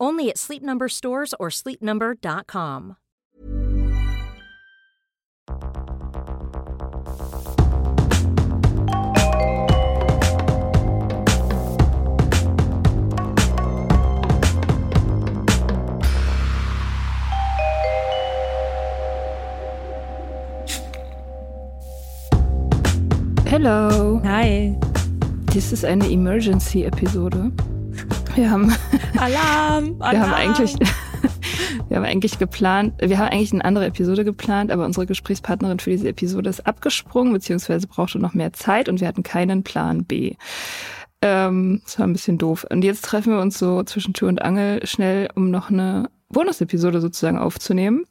Only at Sleep Number stores or sleepnumber.com. Hello. Hi. This is an Emergency-Episode. Wir haben, Alarm! wir haben eigentlich, wir haben eigentlich geplant, wir haben eigentlich eine andere Episode geplant, aber unsere Gesprächspartnerin für diese Episode ist abgesprungen, beziehungsweise brauchte noch mehr Zeit und wir hatten keinen Plan B. Ähm, das war ein bisschen doof. Und jetzt treffen wir uns so zwischen Tür und Angel schnell, um noch eine Bonus-Episode sozusagen aufzunehmen.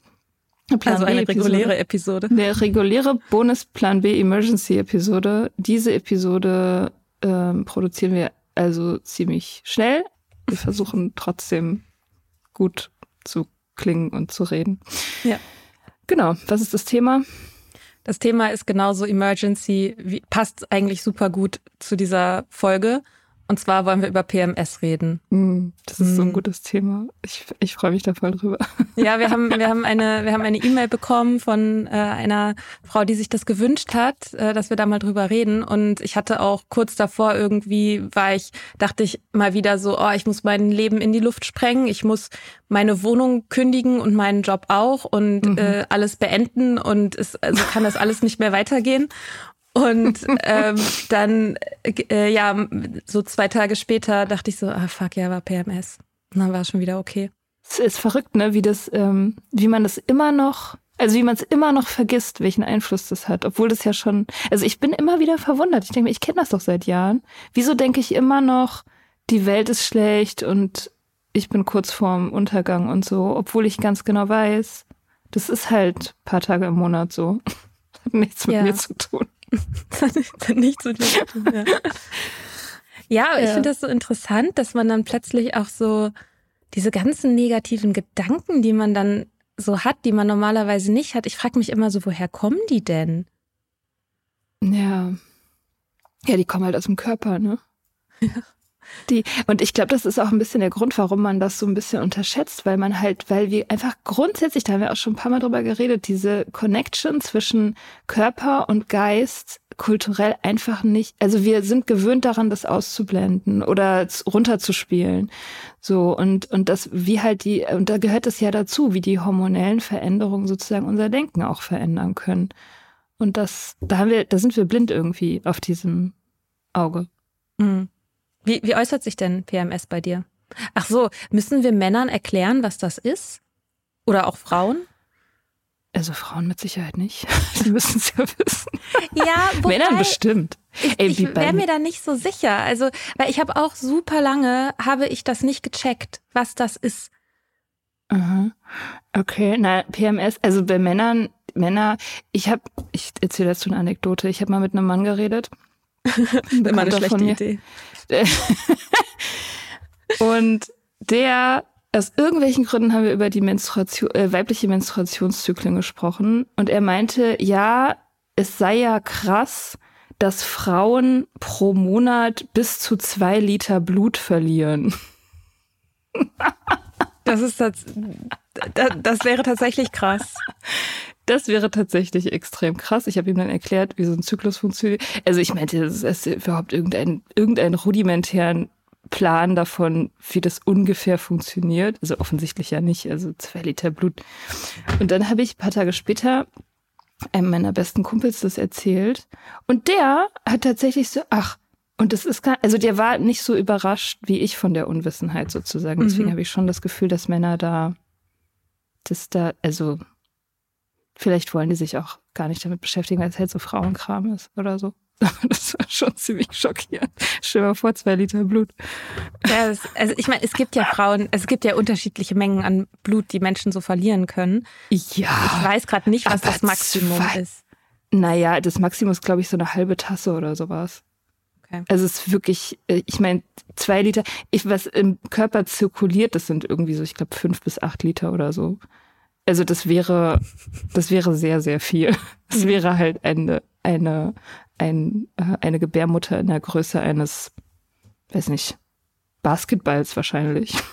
Plan Also eine B-Episode. reguläre Episode. Eine reguläre Bonus-Plan B Emergency-Episode. Diese Episode ähm, produzieren wir also ziemlich schnell. Wir versuchen trotzdem gut zu klingen und zu reden. Ja. Genau, was ist das Thema? Das Thema ist genauso Emergency, wie, passt eigentlich super gut zu dieser Folge. Und zwar wollen wir über PMS reden. Hm, Das ist so ein Hm. gutes Thema. Ich, ich freue mich da voll drüber. Ja, wir haben, wir haben eine, wir haben eine E-Mail bekommen von äh, einer Frau, die sich das gewünscht hat, äh, dass wir da mal drüber reden. Und ich hatte auch kurz davor irgendwie, war ich, dachte ich mal wieder so, oh, ich muss mein Leben in die Luft sprengen, ich muss meine Wohnung kündigen und meinen Job auch und Mhm. äh, alles beenden und es also kann das alles nicht mehr weitergehen. Und ähm, dann, äh, ja, so zwei Tage später dachte ich so, ah fuck, ja, war PMS. Und dann war es schon wieder okay. Es ist verrückt, ne, wie das, ähm, wie man das immer noch, also wie man es immer noch vergisst, welchen Einfluss das hat, obwohl das ja schon, also ich bin immer wieder verwundert. Ich denke mir, ich kenne das doch seit Jahren. Wieso denke ich immer noch, die Welt ist schlecht und ich bin kurz vorm Untergang und so, obwohl ich ganz genau weiß, das ist halt ein paar Tage im Monat so. Hat nichts mit Ja. mir zu tun. Nichts mit mir zu tun, ja. Ja, aber ich Ja. finde das so interessant, dass man dann plötzlich auch so diese ganzen negativen Gedanken, die man dann so hat, die man normalerweise nicht hat. Ich frage mich immer so, woher kommen die denn? Ja. Ja, die kommen halt aus dem Körper, ne? Die, und ich glaube, das ist auch ein bisschen der Grund, warum man das so ein bisschen unterschätzt, weil man halt, weil wir einfach grundsätzlich, da haben wir auch schon ein paar Mal drüber geredet, diese Connection zwischen Körper und Geist kulturell einfach nicht, also wir sind gewöhnt daran, das auszublenden oder runterzuspielen. So, und, und das, wie halt die, und da gehört es ja dazu, wie die hormonellen Veränderungen sozusagen unser Denken auch verändern können. Und das, da haben wir, da sind wir blind irgendwie auf diesem Auge. Mhm. Wie, wie äußert sich denn PMS bei dir? Ach so, müssen wir Männern erklären, was das ist? Oder auch Frauen? Also Frauen mit Sicherheit nicht. Die müssen es ja wissen. Ja, wobei, Männern bestimmt. Ich, Ey, ich wäre mir da nicht so sicher. Also, weil ich habe auch super lange, habe ich das nicht gecheckt, was das ist. Aha. Okay, na, PMS, also bei Männern, Männer, ich habe, ich erzähle dazu eine Anekdote. Ich habe mal mit einem Mann geredet. Immer eine schlechte Idee. Und der, aus irgendwelchen Gründen haben wir über die Menstruation, äh, weibliche Menstruationszyklen gesprochen. Und er meinte, ja, es sei ja krass, dass Frauen pro Monat bis zu zwei Liter Blut verlieren. Das ist das, das wäre tatsächlich krass. Das wäre tatsächlich extrem krass. Ich habe ihm dann erklärt, wie so ein Zyklus funktioniert. Also ich meinte, es ist überhaupt irgendein, irgendeinen rudimentären Plan davon, wie das ungefähr funktioniert. Also offensichtlich ja nicht, also zwei Liter Blut. Und dann habe ich ein paar Tage später einem meiner besten Kumpels das erzählt. Und der hat tatsächlich so, ach, und das ist gar, also der war nicht so überrascht wie ich von der Unwissenheit sozusagen. Deswegen mhm. habe ich schon das Gefühl, dass Männer da, dass da, also Vielleicht wollen die sich auch gar nicht damit beschäftigen, weil es halt so Frauenkram ist oder so. Das war schon ziemlich schockierend. Stell dir mal vor, zwei Liter Blut. Ja, das, also ich meine, es gibt ja Frauen, es gibt ja unterschiedliche Mengen an Blut, die Menschen so verlieren können. Ja. Ich weiß gerade nicht, was das Maximum zwei. ist. Naja, das Maximum ist, glaube ich, so eine halbe Tasse oder sowas. Okay. Also es ist wirklich, äh, ich meine, zwei Liter, ich, was im Körper zirkuliert, das sind irgendwie so, ich glaube, fünf bis acht Liter oder so. Also das wäre, das wäre sehr, sehr viel. Es mhm. wäre halt eine, eine, ein, äh, eine Gebärmutter in der Größe eines, weiß nicht, Basketballs wahrscheinlich.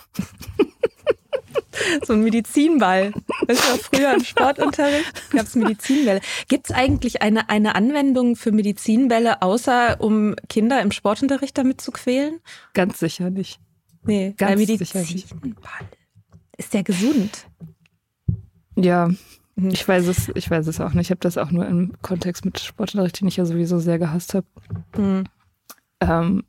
So ein Medizinball. Das war früher im Sportunterricht, gab es Medizinbälle. Gibt es eigentlich eine, eine Anwendung für Medizinbälle, außer um Kinder im Sportunterricht damit zu quälen? Ganz sicher nicht. Nee, ganz sicher nicht. Ist der gesund? Ja, mhm. ich weiß es, ich weiß es auch nicht. Ich habe das auch nur im Kontext mit Sportunterricht, den ich ja sowieso sehr gehasst habe. Mhm. Ähm,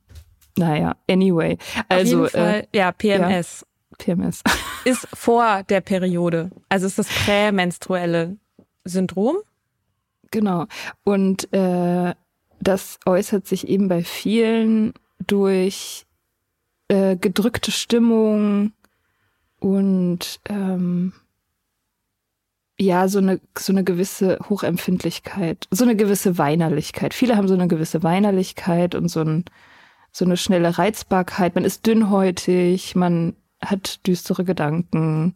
naja, anyway. Also, Auf jeden Fall, äh, ja, PMS. Ja, PMS. Ist vor der Periode. Also ist das prämenstruelle Syndrom. Genau. Und äh, das äußert sich eben bei vielen durch äh, gedrückte Stimmung und ähm, ja, so eine, so eine gewisse Hochempfindlichkeit, so eine gewisse Weinerlichkeit. Viele haben so eine gewisse Weinerlichkeit und so, ein, so eine schnelle Reizbarkeit. Man ist dünnhäutig, man hat düstere Gedanken,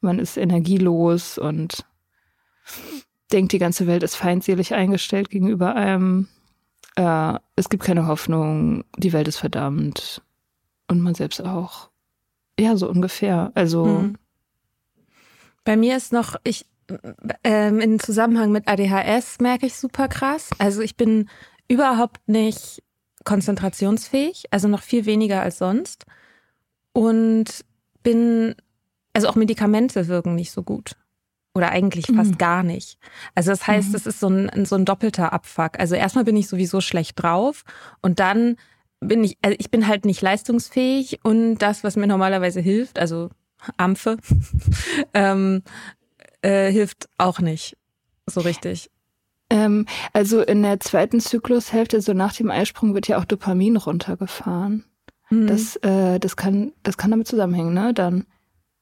man ist energielos und denkt, die ganze Welt ist feindselig eingestellt gegenüber einem. Äh, es gibt keine Hoffnung, die Welt ist verdammt. Und man selbst auch. Ja, so ungefähr. Also. Mhm bei mir ist noch, ich ähm, im Zusammenhang mit ADHS merke ich super krass. Also ich bin überhaupt nicht konzentrationsfähig, also noch viel weniger als sonst. Und bin, also auch Medikamente wirken nicht so gut. Oder eigentlich fast mhm. gar nicht. Also das heißt, mhm. es ist so ein, so ein doppelter Abfuck. Also erstmal bin ich sowieso schlecht drauf und dann bin ich, also ich bin halt nicht leistungsfähig und das, was mir normalerweise hilft, also Ampfe, ähm, äh, hilft auch nicht so richtig. Ähm, also in der zweiten Zyklushälfte, so nach dem Eisprung, wird ja auch Dopamin runtergefahren. Mhm. Das, äh, das, kann, das kann damit zusammenhängen, ne? Dann.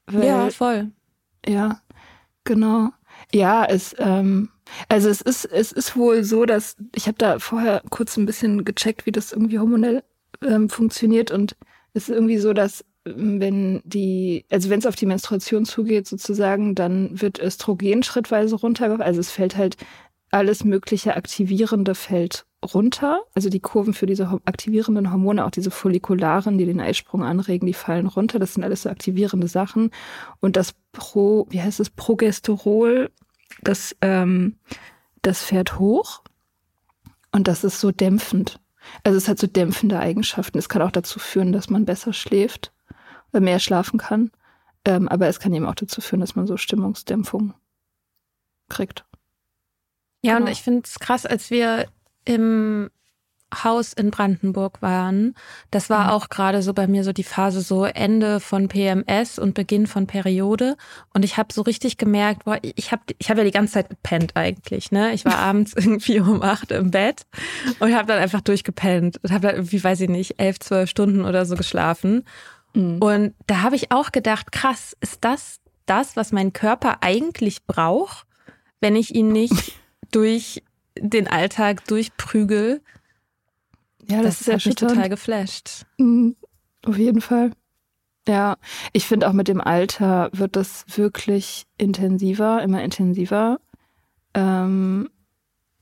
Weil, ja, voll. Ja, genau. Ja, es, ähm, also es ist, es ist wohl so, dass ich habe da vorher kurz ein bisschen gecheckt, wie das irgendwie hormonell ähm, funktioniert und es ist irgendwie so, dass wenn die, also wenn es auf die Menstruation zugeht sozusagen, dann wird Östrogen schrittweise runtergefahren. Also es fällt halt alles mögliche Aktivierende fällt runter. Also die Kurven für diese aktivierenden Hormone, auch diese Follikularen, die den Eisprung anregen, die fallen runter. Das sind alles so aktivierende Sachen. Und das Pro, wie heißt es, Progesterol, das, ähm, das fährt hoch. Und das ist so dämpfend. Also es hat so dämpfende Eigenschaften. Es kann auch dazu führen, dass man besser schläft, mehr schlafen kann. Ähm, aber es kann eben auch dazu führen, dass man so Stimmungsdämpfung kriegt. Ja, genau. und ich finde es krass, als wir im Haus in Brandenburg waren, das war mhm. auch gerade so bei mir so die Phase so Ende von PMS und Beginn von Periode und ich habe so richtig gemerkt, boah, ich habe ich hab ja die ganze Zeit gepennt eigentlich, ne? Ich war abends irgendwie um acht im Bett und habe dann einfach durchgepennt und habe dann irgendwie, weiß ich nicht, elf, zwölf Stunden oder so geschlafen mhm. und da habe ich auch gedacht, krass, ist das das, was mein Körper eigentlich braucht, wenn ich ihn nicht durch den Alltag durchprügel. Ja, das, das ist mich total geflasht. Mhm, auf jeden Fall. Ja, ich finde auch mit dem Alter wird das wirklich intensiver, immer intensiver. Ähm,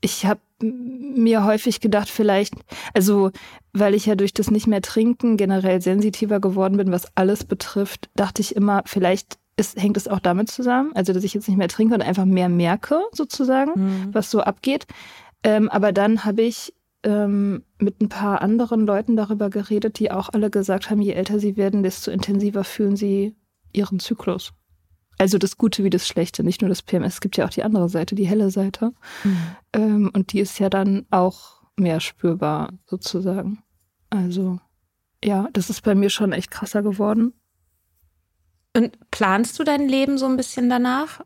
ich habe mir häufig gedacht, vielleicht, also weil ich ja durch das nicht mehr trinken generell sensitiver geworden bin, was alles betrifft, dachte ich immer, vielleicht ist, hängt es auch damit zusammen, also dass ich jetzt nicht mehr trinke und einfach mehr merke, sozusagen, mhm. was so abgeht. Ähm, aber dann habe ich ähm, mit ein paar anderen Leuten darüber geredet, die auch alle gesagt haben, je älter sie werden, desto intensiver fühlen sie ihren Zyklus. Also das Gute wie das Schlechte, nicht nur das PMS. Es gibt ja auch die andere Seite, die helle Seite. Mhm. Ähm, und die ist ja dann auch mehr spürbar, sozusagen. Also ja, das ist bei mir schon echt krasser geworden. Und planst du dein Leben so ein bisschen danach?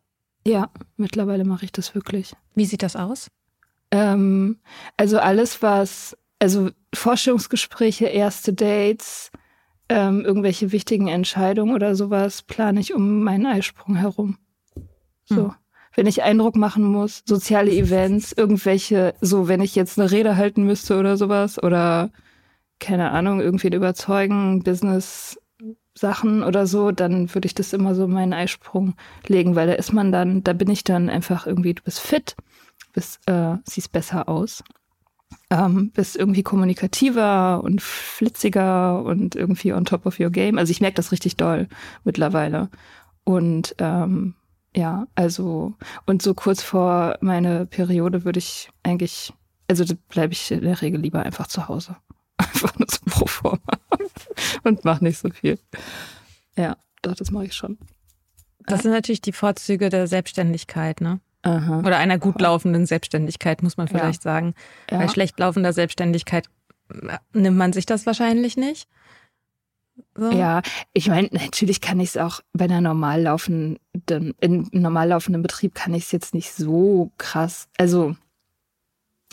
Ja, mittlerweile mache ich das wirklich. Wie sieht das aus? Ähm, also alles, was, also Forschungsgespräche, erste Dates, ähm, irgendwelche wichtigen Entscheidungen oder sowas, plane ich um meinen Eisprung herum. So. Hm. Wenn ich Eindruck machen muss, soziale Events, irgendwelche, so, wenn ich jetzt eine Rede halten müsste oder sowas, oder keine Ahnung, irgendwie überzeugen, Business Sachen oder so, dann würde ich das immer so meinen Eisprung legen, weil da ist man dann, da bin ich dann einfach irgendwie, du bist fit, bist, äh, siehst besser aus, ähm, bist irgendwie kommunikativer und flitziger und irgendwie on top of your game. Also ich merke das richtig doll mittlerweile. Und ähm, ja, also, und so kurz vor meine Periode würde ich eigentlich, also bleibe ich in der Regel lieber einfach zu Hause. Einfach nur so pro forma. und mach nicht so viel. Ja, doch, das mache ich schon. Das sind natürlich die Vorzüge der Selbstständigkeit, ne? Aha. Oder einer gut laufenden Selbstständigkeit, muss man vielleicht ja. sagen. Ja. Bei schlecht laufender Selbstständigkeit äh, nimmt man sich das wahrscheinlich nicht. So. Ja, ich meine, natürlich kann ich es auch bei einer normal laufenden, in normal laufenden Betrieb kann ich es jetzt nicht so krass. Also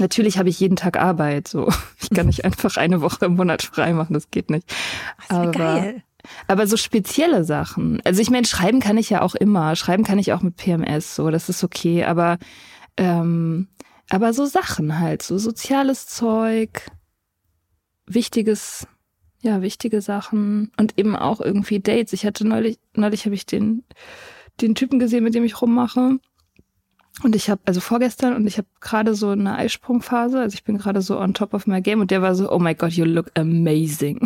Natürlich habe ich jeden Tag Arbeit, so. Ich kann nicht einfach eine Woche im Monat frei machen, das geht nicht. Das aber, geil. Aber so spezielle Sachen. Also ich meine, schreiben kann ich ja auch immer. Schreiben kann ich auch mit PMS, so, das ist okay. Aber, ähm, aber so Sachen halt, so soziales Zeug, wichtiges, ja, wichtige Sachen und eben auch irgendwie Dates. Ich hatte neulich, neulich habe ich den, den Typen gesehen, mit dem ich rummache. Und ich habe, also vorgestern, und ich habe gerade so eine Eisprungphase, also ich bin gerade so on top of my game und der war so, oh my God, you look amazing.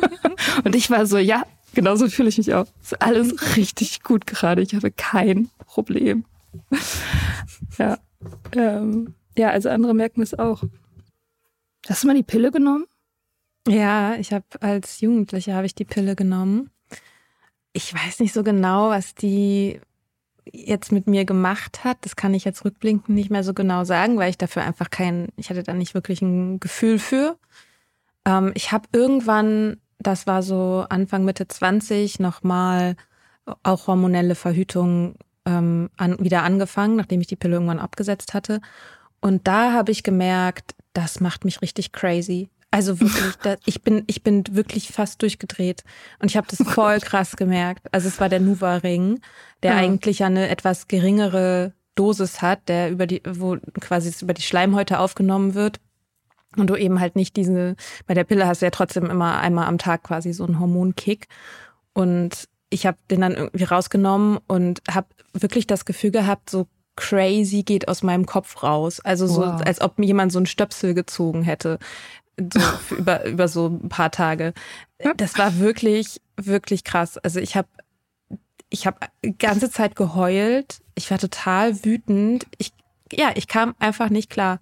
und ich war so, ja, genauso fühle ich mich auch. Ist alles richtig gut gerade. Ich habe kein Problem. ja. Ähm, ja, also andere merken es auch. Hast du mal die Pille genommen? Ja, ich habe als Jugendliche habe ich die Pille genommen. Ich weiß nicht so genau, was die jetzt mit mir gemacht hat, das kann ich jetzt rückblickend nicht mehr so genau sagen, weil ich dafür einfach kein, ich hatte da nicht wirklich ein Gefühl für. Ähm, ich habe irgendwann, das war so Anfang Mitte 20, nochmal auch hormonelle Verhütung ähm, an, wieder angefangen, nachdem ich die Pille irgendwann abgesetzt hatte. Und da habe ich gemerkt, das macht mich richtig crazy. Also wirklich, da, ich bin ich bin wirklich fast durchgedreht und ich habe das voll krass gemerkt. Also es war der Nuva Ring, der ja. eigentlich eine etwas geringere Dosis hat, der über die wo quasi über die Schleimhäute aufgenommen wird und du eben halt nicht diese bei der Pille hast du ja trotzdem immer einmal am Tag quasi so einen Hormonkick und ich habe den dann irgendwie rausgenommen und habe wirklich das Gefühl gehabt, so crazy geht aus meinem Kopf raus. Also so, wow. als ob mir jemand so einen Stöpsel gezogen hätte. So über, über so ein paar Tage. Das war wirklich, wirklich krass. Also ich habe ich habe ganze Zeit geheult. Ich war total wütend. Ich, ja, ich kam einfach nicht klar.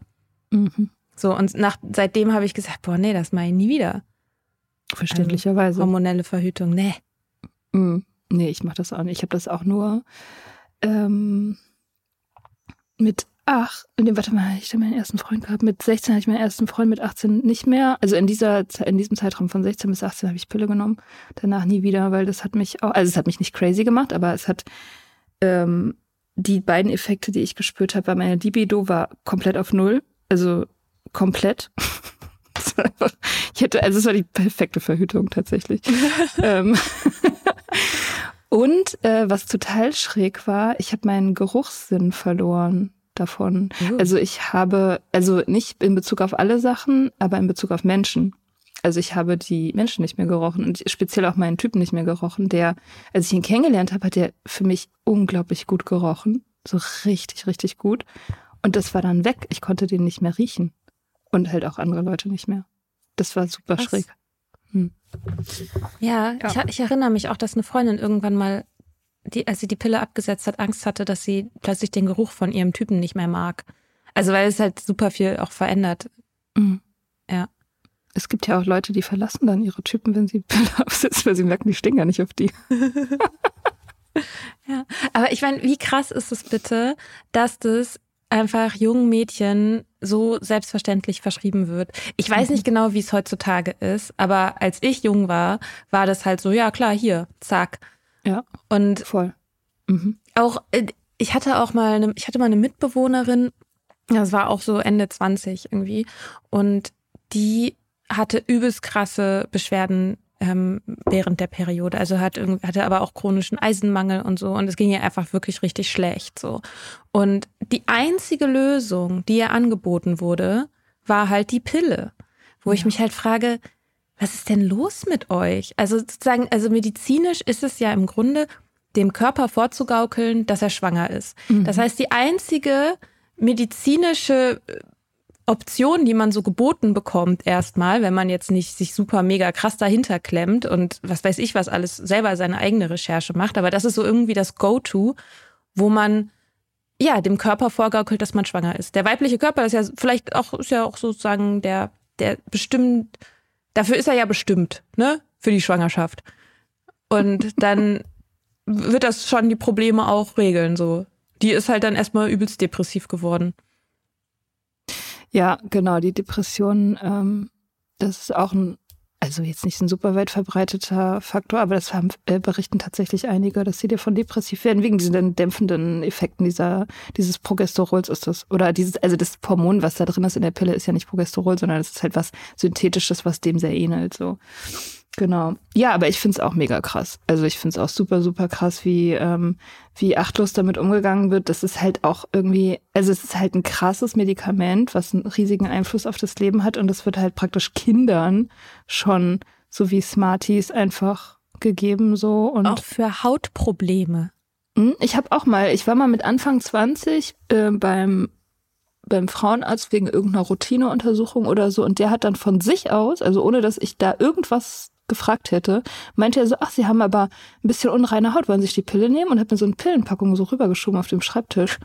Mhm. So, und nach, seitdem habe ich gesagt, boah, nee, das mache ich nie wieder. Verständlicherweise. Also, hormonelle Verhütung, nee. Mhm. Nee, ich mache das auch nicht. Ich habe das auch nur ähm, mit ach, nee, warte mal, ich habe meinen ersten Freund gehabt. Mit 16 hatte ich meinen ersten Freund, mit 18 nicht mehr. Also in dieser in diesem Zeitraum von 16 bis 18 habe ich Pille genommen. Danach nie wieder, weil das hat mich auch, also es hat mich nicht crazy gemacht, aber es hat ähm, die beiden Effekte, die ich gespürt habe, war meine Libido war komplett auf Null. Also komplett. ich hätte, also es war die perfekte Verhütung tatsächlich. ähm, und äh, was total schräg war, ich habe meinen Geruchssinn verloren davon. Oh. Also ich habe, also nicht in Bezug auf alle Sachen, aber in Bezug auf Menschen. Also ich habe die Menschen nicht mehr gerochen und speziell auch meinen Typen nicht mehr gerochen, der, als ich ihn kennengelernt habe, hat er für mich unglaublich gut gerochen. So richtig, richtig gut. Und das war dann weg. Ich konnte den nicht mehr riechen. Und halt auch andere Leute nicht mehr. Das war super Was? schräg. Hm. Ja, ja. Ich, ich, erinnere mich auch, dass eine Freundin irgendwann mal die, als sie die Pille abgesetzt hat, Angst hatte, dass sie plötzlich den Geruch von ihrem Typen nicht mehr mag. Also weil es halt super viel auch verändert. Mhm. Ja. Es gibt ja auch Leute, die verlassen dann ihre Typen, wenn sie Pille absetzen, weil sie merken, die stehen gar nicht auf die. ja, aber ich meine, wie krass ist es bitte, dass das einfach jungen Mädchen so selbstverständlich verschrieben wird. Ich weiß mhm. nicht genau, wie es heutzutage ist, aber als ich jung war, war das halt so, ja klar, hier, zack. Ja. Und voll. Mhm. Auch, äh, ich hatte auch mal eine, ich hatte mal eine Mitbewohnerin, das war auch so Ende 20 irgendwie, und die hatte übelst krasse Beschwerden ähm, während der Periode. Also hat hatte aber auch chronischen Eisenmangel und so. Und es ging ihr einfach wirklich richtig schlecht so. Und die einzige Lösung, die ihr angeboten wurde, war halt die Pille. Wo ja. ich mich halt frage, was ist denn los mit euch? Also sozusagen, also medizinisch ist es ja im Grunde, dem Körper vorzugaukeln, dass er schwanger ist. Mhm. Das heißt, die einzige medizinische äh, Option, die man so geboten bekommt, erstmal, wenn man jetzt nicht sich super mega krass dahinter klemmt und was weiß ich, was alles selber seine eigene Recherche macht, aber das ist so irgendwie das Go-To, wo man ja dem Körper vorgaukelt, dass man schwanger ist. Der weibliche Körper ist ja vielleicht auch, ist ja auch sozusagen der, der bestimmt Dafür ist er ja bestimmt, ne? Für die Schwangerschaft. Und dann wird das schon die Probleme auch regeln, so. Die ist halt dann erstmal übelst depressiv geworden. Ja, genau, die Depression, ähm, das ist auch ein also jetzt nicht ein super weit verbreiteter Faktor, aber das haben, äh, berichten tatsächlich einige, dass sie davon depressiv werden, wegen diesen dämpfenden Effekten dieser, dieses Progesterols ist das. Oder dieses, also das Hormon, was da drin ist in der Pille, ist ja nicht Progesterol, sondern es ist halt was Synthetisches, was dem sehr ähnelt, so. Genau. Ja, aber ich finde es auch mega krass. Also ich finde es auch super, super krass, wie, ähm, wie achtlos damit umgegangen wird. Das ist halt auch irgendwie, also es ist halt ein krasses Medikament, was einen riesigen Einfluss auf das Leben hat und das wird halt praktisch Kindern schon so wie Smarties einfach gegeben so und auch für Hautprobleme. Hm, ich habe auch mal, ich war mal mit Anfang 20 äh, beim beim Frauenarzt wegen irgendeiner Routineuntersuchung oder so und der hat dann von sich aus, also ohne dass ich da irgendwas gefragt hätte, meinte er so, ach, Sie haben aber ein bisschen unreine Haut, wollen Sie sich die Pille nehmen? Und hat mir so eine Pillenpackung so rübergeschoben auf dem Schreibtisch.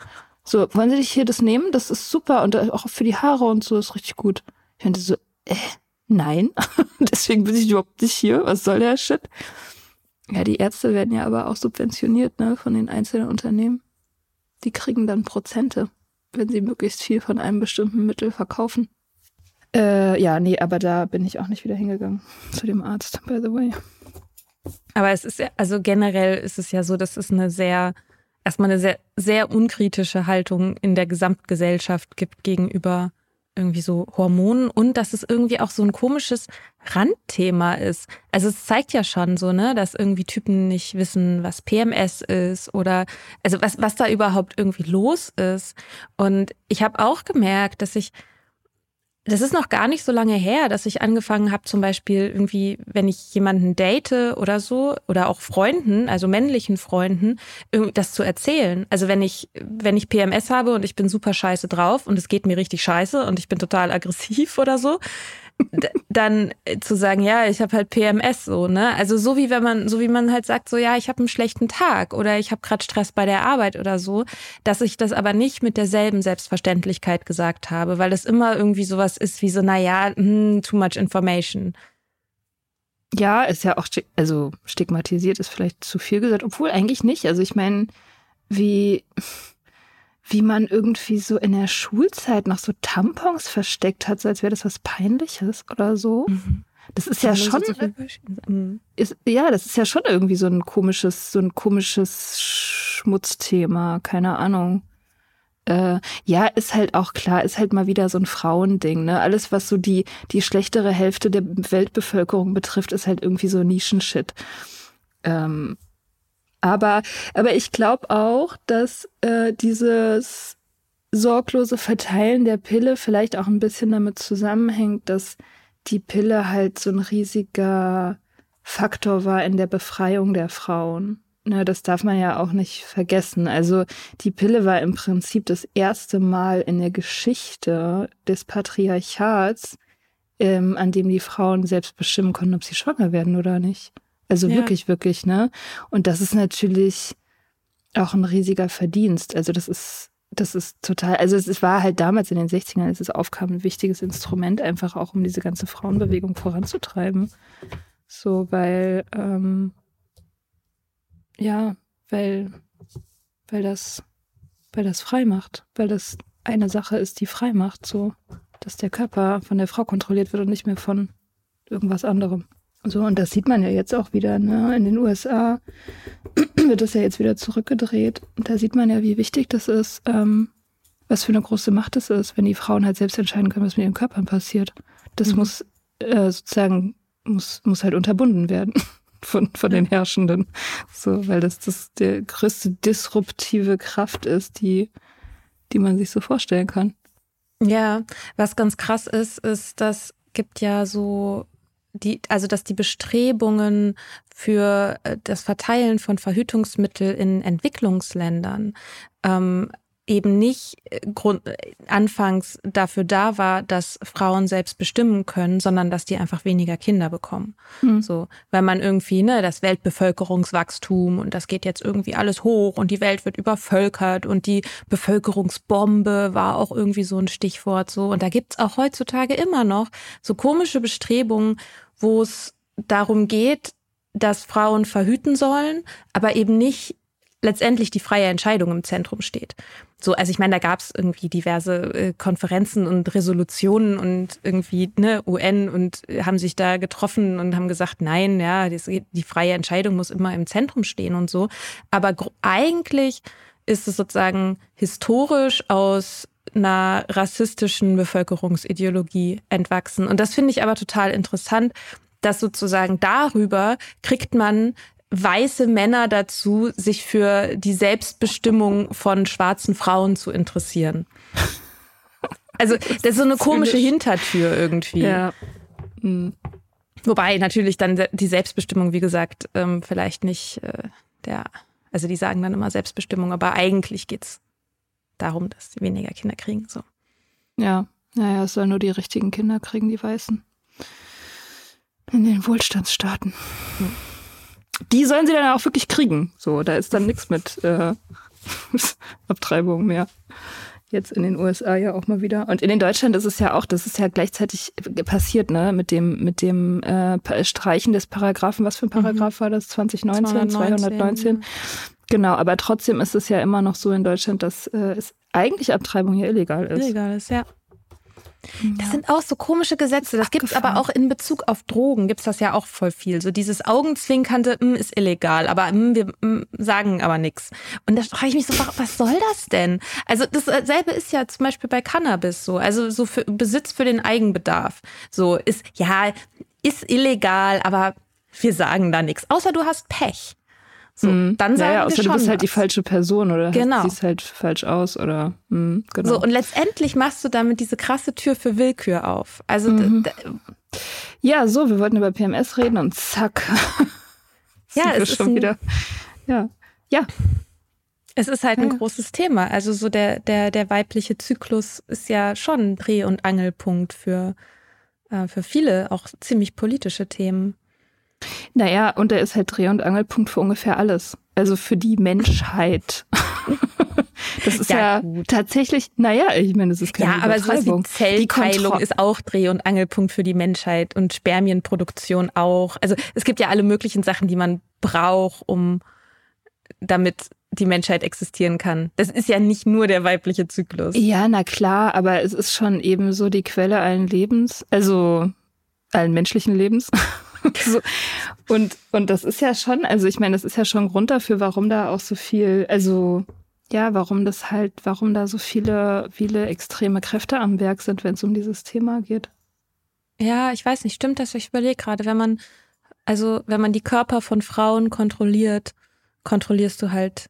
So, wollen Sie sich hier das nehmen? Das ist super und auch für die Haare und so ist richtig gut. Ich meinte so, äh, nein. Deswegen bin ich überhaupt nicht hier. Was soll der Shit? Ja, die Ärzte werden ja aber auch subventioniert, ne, von den einzelnen Unternehmen. Die kriegen dann Prozente, wenn sie möglichst viel von einem bestimmten Mittel verkaufen. Äh, ja, nee, aber da bin ich auch nicht wieder hingegangen zu dem Arzt, by the way. Aber es ist ja, also generell ist es ja so, dass es eine sehr, erstmal eine sehr, sehr unkritische Haltung in der Gesamtgesellschaft gibt gegenüber irgendwie so Hormonen und dass es irgendwie auch so ein komisches Randthema ist. Also es zeigt ja schon so, ne, dass irgendwie Typen nicht wissen, was PMS ist oder also was, was da überhaupt irgendwie los ist. Und ich habe auch gemerkt, dass ich das ist noch gar nicht so lange her, dass ich angefangen habe, zum Beispiel irgendwie, wenn ich jemanden date oder so, oder auch Freunden, also männlichen Freunden, das zu erzählen. Also wenn ich, wenn ich PMS habe und ich bin super scheiße drauf und es geht mir richtig scheiße und ich bin total aggressiv oder so, dann zu sagen, ja, ich habe halt PMS so, ne? Also so wie wenn man, so wie man halt sagt, so ja, ich habe einen schlechten Tag oder ich habe gerade Stress bei der Arbeit oder so, dass ich das aber nicht mit derselben Selbstverständlichkeit gesagt habe, weil es immer irgendwie sowas ist wie so, naja, hm, too much information. Ja, ist ja auch, also stigmatisiert ist vielleicht zu viel gesagt, obwohl eigentlich nicht. Also ich meine, wie wie man irgendwie so in der Schulzeit noch so Tampons versteckt hat, so als wäre das was Peinliches oder so. Mhm. Das ist ja, schon, mhm. ist, ja, das ist ja schon irgendwie so ein komisches, so ein komisches Schmutzthema, keine Ahnung. Äh, ja, ist halt auch klar, ist halt mal wieder so ein Frauending, ne? Alles, was so die, die schlechtere Hälfte der Weltbevölkerung betrifft, ist halt irgendwie so Nischenshit. Ähm, aber, aber ich glaube auch, dass äh, dieses sorglose Verteilen der Pille vielleicht auch ein bisschen damit zusammenhängt, dass die Pille halt so ein riesiger Faktor war in der Befreiung der Frauen. Ne, das darf man ja auch nicht vergessen. Also die Pille war im Prinzip das erste Mal in der Geschichte des Patriarchats, ähm, an dem die Frauen selbst bestimmen konnten, ob sie schwanger werden oder nicht. Also ja. wirklich, wirklich, ne? Und das ist natürlich auch ein riesiger Verdienst. Also das ist, das ist total, also es, war halt damals in den 60ern, als es aufkam, ein wichtiges Instrument, einfach auch um diese ganze Frauenbewegung voranzutreiben. So, weil, ähm, ja, weil, weil das, weil das frei macht, weil das eine Sache ist, die frei macht, so, dass der Körper von der Frau kontrolliert wird und nicht mehr von irgendwas anderem. So, und das sieht man ja jetzt auch wieder, ne? In den USA wird das ja jetzt wieder zurückgedreht. Und da sieht man ja, wie wichtig das ist, ähm, was für eine große Macht es ist, wenn die Frauen halt selbst entscheiden können, was mit ihren Körpern passiert. Das mhm. muss äh, sozusagen, muss, muss halt unterbunden werden von, von den Herrschenden. So, weil das, das der größte disruptive Kraft ist, die, die man sich so vorstellen kann. Ja, was ganz krass ist, ist, dass gibt ja so die, also dass die Bestrebungen für äh, das Verteilen von Verhütungsmitteln in Entwicklungsländern ähm, eben nicht äh, Grund, äh, anfangs dafür da war, dass Frauen selbst bestimmen können, sondern dass die einfach weniger Kinder bekommen. Mhm. So, weil man irgendwie, ne, das Weltbevölkerungswachstum und das geht jetzt irgendwie alles hoch und die Welt wird übervölkert und die Bevölkerungsbombe war auch irgendwie so ein Stichwort so. Und da gibt's auch heutzutage immer noch so komische Bestrebungen, wo es darum geht, dass Frauen verhüten sollen, aber eben nicht letztendlich die freie Entscheidung im Zentrum steht. So, also ich meine, da gab es irgendwie diverse äh, Konferenzen und Resolutionen und irgendwie ne, UN und haben sich da getroffen und haben gesagt, nein, ja, die, die freie Entscheidung muss immer im Zentrum stehen und so. Aber eigentlich ist es sozusagen historisch aus einer rassistischen Bevölkerungsideologie entwachsen. Und das finde ich aber total interessant, dass sozusagen darüber kriegt man weiße Männer dazu, sich für die Selbstbestimmung von schwarzen Frauen zu interessieren. Also das ist so eine komische Hintertür irgendwie. Ja. Mhm. Wobei natürlich dann die Selbstbestimmung, wie gesagt, ähm, vielleicht nicht äh, der, also die sagen dann immer Selbstbestimmung, aber eigentlich geht's darum, dass sie weniger Kinder kriegen. So. Ja, naja, es sollen nur die richtigen Kinder kriegen, die Weißen. In den Wohlstandsstaaten. Hm. Die sollen sie dann auch wirklich kriegen. So, da ist dann nichts mit äh, Abtreibung mehr. Jetzt in den USA ja auch mal wieder. Und in den Deutschland ist es ja auch, das ist ja gleichzeitig passiert, ne, mit dem, mit dem äh, Streichen des Paragraphen. Was für ein Paragraph mhm. war das? 2019, 219? 219. Genau, aber trotzdem ist es ja immer noch so in Deutschland, dass äh, es eigentlich Abtreibung hier illegal ist. Illegal ist, ja. Das sind auch so komische Gesetze. Das gibt es aber auch in Bezug auf Drogen, gibt es das ja auch voll viel. So dieses Augenzwinkernde mh, hm, ist illegal, aber mh, hm, wir mh, hm, sagen aber nichts. Und da frage ich mich so, was soll das denn? Also dasselbe ist ja zum Beispiel bei Cannabis so. Also so für Besitz für den Eigenbedarf. So ist, ja, ist illegal, aber wir sagen da nichts. Außer du hast Pech. So, mm. dann sagen ja, wir schon du bist halt was. die falsche Person oder genau. siehst halt falsch aus oder mm, genau. So und letztendlich machst du damit diese krasse Tür für Willkür auf. Also mhm. ja, so wir wollten über PMS reden und zack. ja, es ist schon ein, wieder. Ja, ja. Es ist halt ein ja. großes Thema. Also so der der der weibliche Zyklus ist ja schon ein Dreh- und Angelpunkt für äh, für viele auch ziemlich politische Themen. Naja, und er ist halt Dreh- und Angelpunkt für ungefähr alles. Also für die Menschheit. das ist ja, ja tatsächlich, naja, ich meine, das ist keine Ja, aber so ist die Zellteilung ist auch Dreh- und Angelpunkt für die Menschheit und Spermienproduktion auch. Also es gibt ja alle möglichen Sachen, die man braucht, um damit die Menschheit existieren kann. Das ist ja nicht nur der weibliche Zyklus. Ja, na klar, aber es ist schon eben so die Quelle allen Lebens, also allen menschlichen Lebens. so. Und, und das ist ja schon, also ich meine, das ist ja schon Grund dafür, warum da auch so viel, also ja, warum das halt, warum da so viele, viele extreme Kräfte am Werk sind, wenn es um dieses Thema geht. Ja, ich weiß nicht, stimmt das? Ich überlege gerade, wenn man, also wenn man die Körper von Frauen kontrolliert, kontrollierst du halt,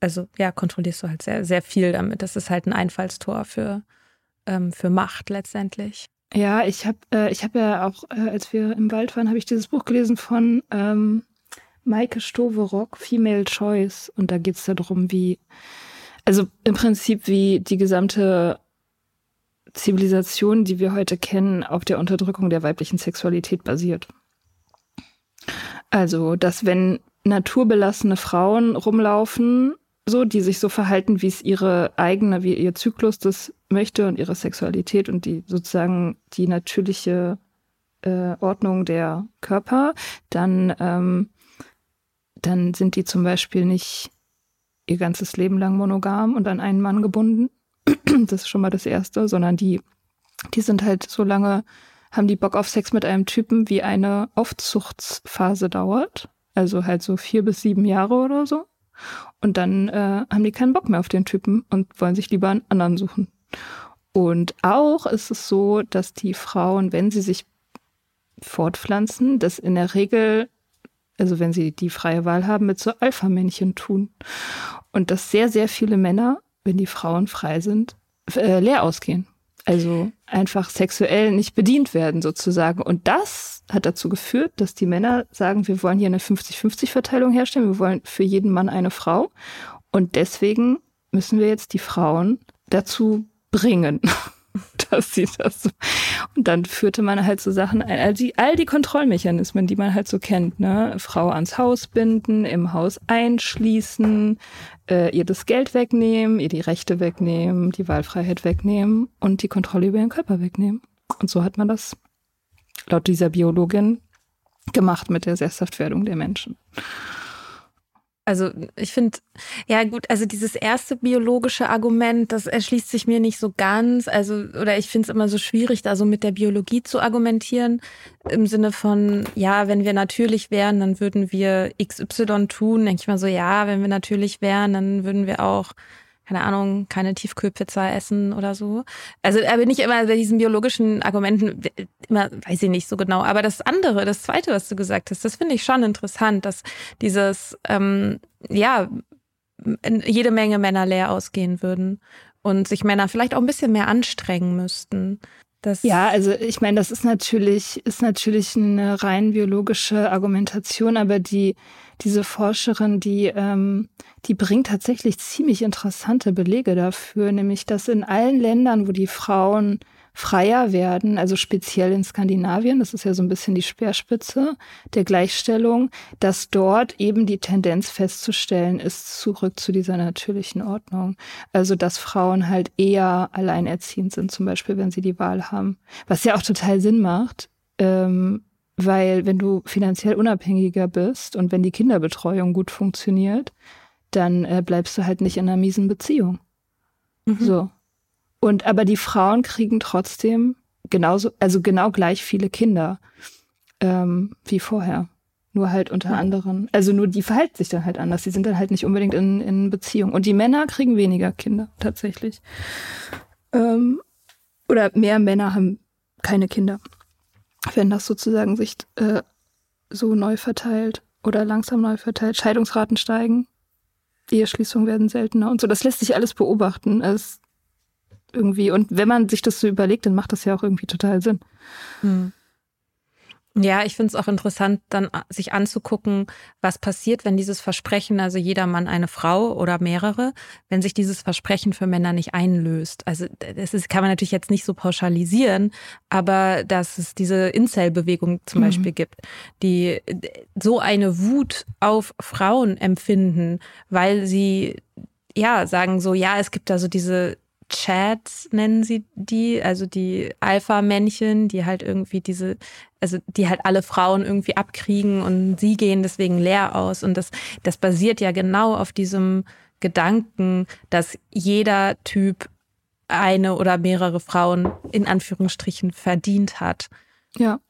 also ja, kontrollierst du halt sehr, sehr viel damit. Das ist halt ein Einfallstor für, ähm, für Macht letztendlich. Ja, ich habe äh, ich hab ja auch, äh, als wir im Wald waren, habe ich dieses Buch gelesen von ähm, Maike Stoverock, Female Choice. Und da geht es darum, wie, also im Prinzip, wie die gesamte Zivilisation, die wir heute kennen, auf der Unterdrückung der weiblichen Sexualität basiert. Also, dass wenn naturbelassene Frauen rumlaufen, so, die sich so verhalten, wie es ihre eigene, wie ihr Zyklus das möchte und ihre Sexualität und die sozusagen die natürliche äh, Ordnung der Körper, dann, ähm, dann sind die zum Beispiel nicht ihr ganzes Leben lang monogam und an einen Mann gebunden. das ist schon mal das Erste, sondern die, die sind halt so lange, haben die Bock auf Sex mit einem Typen, wie eine Aufzuchtsphase dauert. Also halt so vier bis sieben Jahre oder so. Und dann äh, haben die keinen Bock mehr auf den Typen und wollen sich lieber einen anderen suchen. Und auch ist es so, dass die Frauen, wenn sie sich fortpflanzen, das in der Regel, also wenn sie die freie Wahl haben, mit so Alpha-Männchen tun. Und dass sehr, sehr viele Männer, wenn die Frauen frei sind, äh, leer ausgehen. Also einfach sexuell nicht bedient werden sozusagen. Und das hat dazu geführt, dass die Männer sagen, wir wollen hier eine 50-50-Verteilung herstellen, wir wollen für jeden Mann eine Frau. Und deswegen müssen wir jetzt die Frauen dazu bringen, dass sie das so. Und dann führte man halt so Sachen ein. All die, all die Kontrollmechanismen, die man halt so kennt, ne? Frau ans Haus binden, im Haus einschließen, äh, ihr das Geld wegnehmen, ihr die Rechte wegnehmen, die Wahlfreiheit wegnehmen und die Kontrolle über ihren Körper wegnehmen. Und so hat man das laut dieser Biologin gemacht mit der Sesshaftwerdung der Menschen. Also ich finde, ja gut, also dieses erste biologische Argument, das erschließt sich mir nicht so ganz. Also, oder ich finde es immer so schwierig, da so mit der Biologie zu argumentieren. Im Sinne von, ja, wenn wir natürlich wären, dann würden wir XY tun. Denke ich mal so, ja, wenn wir natürlich wären, dann würden wir auch keine Ahnung, keine Tiefkühlpizza essen oder so. Also da bin ich immer bei diesen biologischen Argumenten immer, weiß ich nicht so genau. Aber das andere, das zweite, was du gesagt hast, das finde ich schon interessant, dass dieses, ähm, ja, jede Menge Männer leer ausgehen würden und sich Männer vielleicht auch ein bisschen mehr anstrengen müssten. Das ja, also ich meine, das ist natürlich, ist natürlich eine rein biologische Argumentation, aber die, diese Forscherin, die, ähm, die bringt tatsächlich ziemlich interessante Belege dafür, nämlich dass in allen Ländern, wo die Frauen freier werden, also speziell in Skandinavien, das ist ja so ein bisschen die Speerspitze der Gleichstellung, dass dort eben die Tendenz festzustellen ist, zurück zu dieser natürlichen Ordnung. Also dass Frauen halt eher alleinerziehend sind, zum Beispiel, wenn sie die Wahl haben. Was ja auch total Sinn macht, ähm, weil wenn du finanziell unabhängiger bist und wenn die Kinderbetreuung gut funktioniert, dann äh, bleibst du halt nicht in einer miesen Beziehung. Mhm. So. Und aber die Frauen kriegen trotzdem genauso, also genau gleich viele Kinder ähm, wie vorher. Nur halt unter ja. anderem, also nur die verhalten sich dann halt anders. Die sind dann halt nicht unbedingt in, in Beziehung. Und die Männer kriegen weniger Kinder tatsächlich. Ähm, oder mehr Männer haben keine Kinder, wenn das sozusagen sich äh, so neu verteilt. oder langsam neu verteilt. Scheidungsraten steigen, Eheschließungen werden seltener und so. Das lässt sich alles beobachten. Es irgendwie, und wenn man sich das so überlegt, dann macht das ja auch irgendwie total Sinn. Hm. Ja, ich finde es auch interessant, dann sich anzugucken, was passiert, wenn dieses Versprechen, also jeder Mann eine Frau oder mehrere, wenn sich dieses Versprechen für Männer nicht einlöst. Also das ist, kann man natürlich jetzt nicht so pauschalisieren, aber dass es diese Incel-Bewegung zum mhm. Beispiel gibt, die so eine Wut auf Frauen empfinden, weil sie ja sagen so, ja, es gibt da so diese Chats nennen sie die, also die Alpha-Männchen, die halt irgendwie diese, also die halt alle Frauen irgendwie abkriegen und sie gehen deswegen leer aus. Und das, das basiert ja genau auf diesem Gedanken, dass jeder Typ eine oder mehrere Frauen in Anführungsstrichen verdient hat. Ja.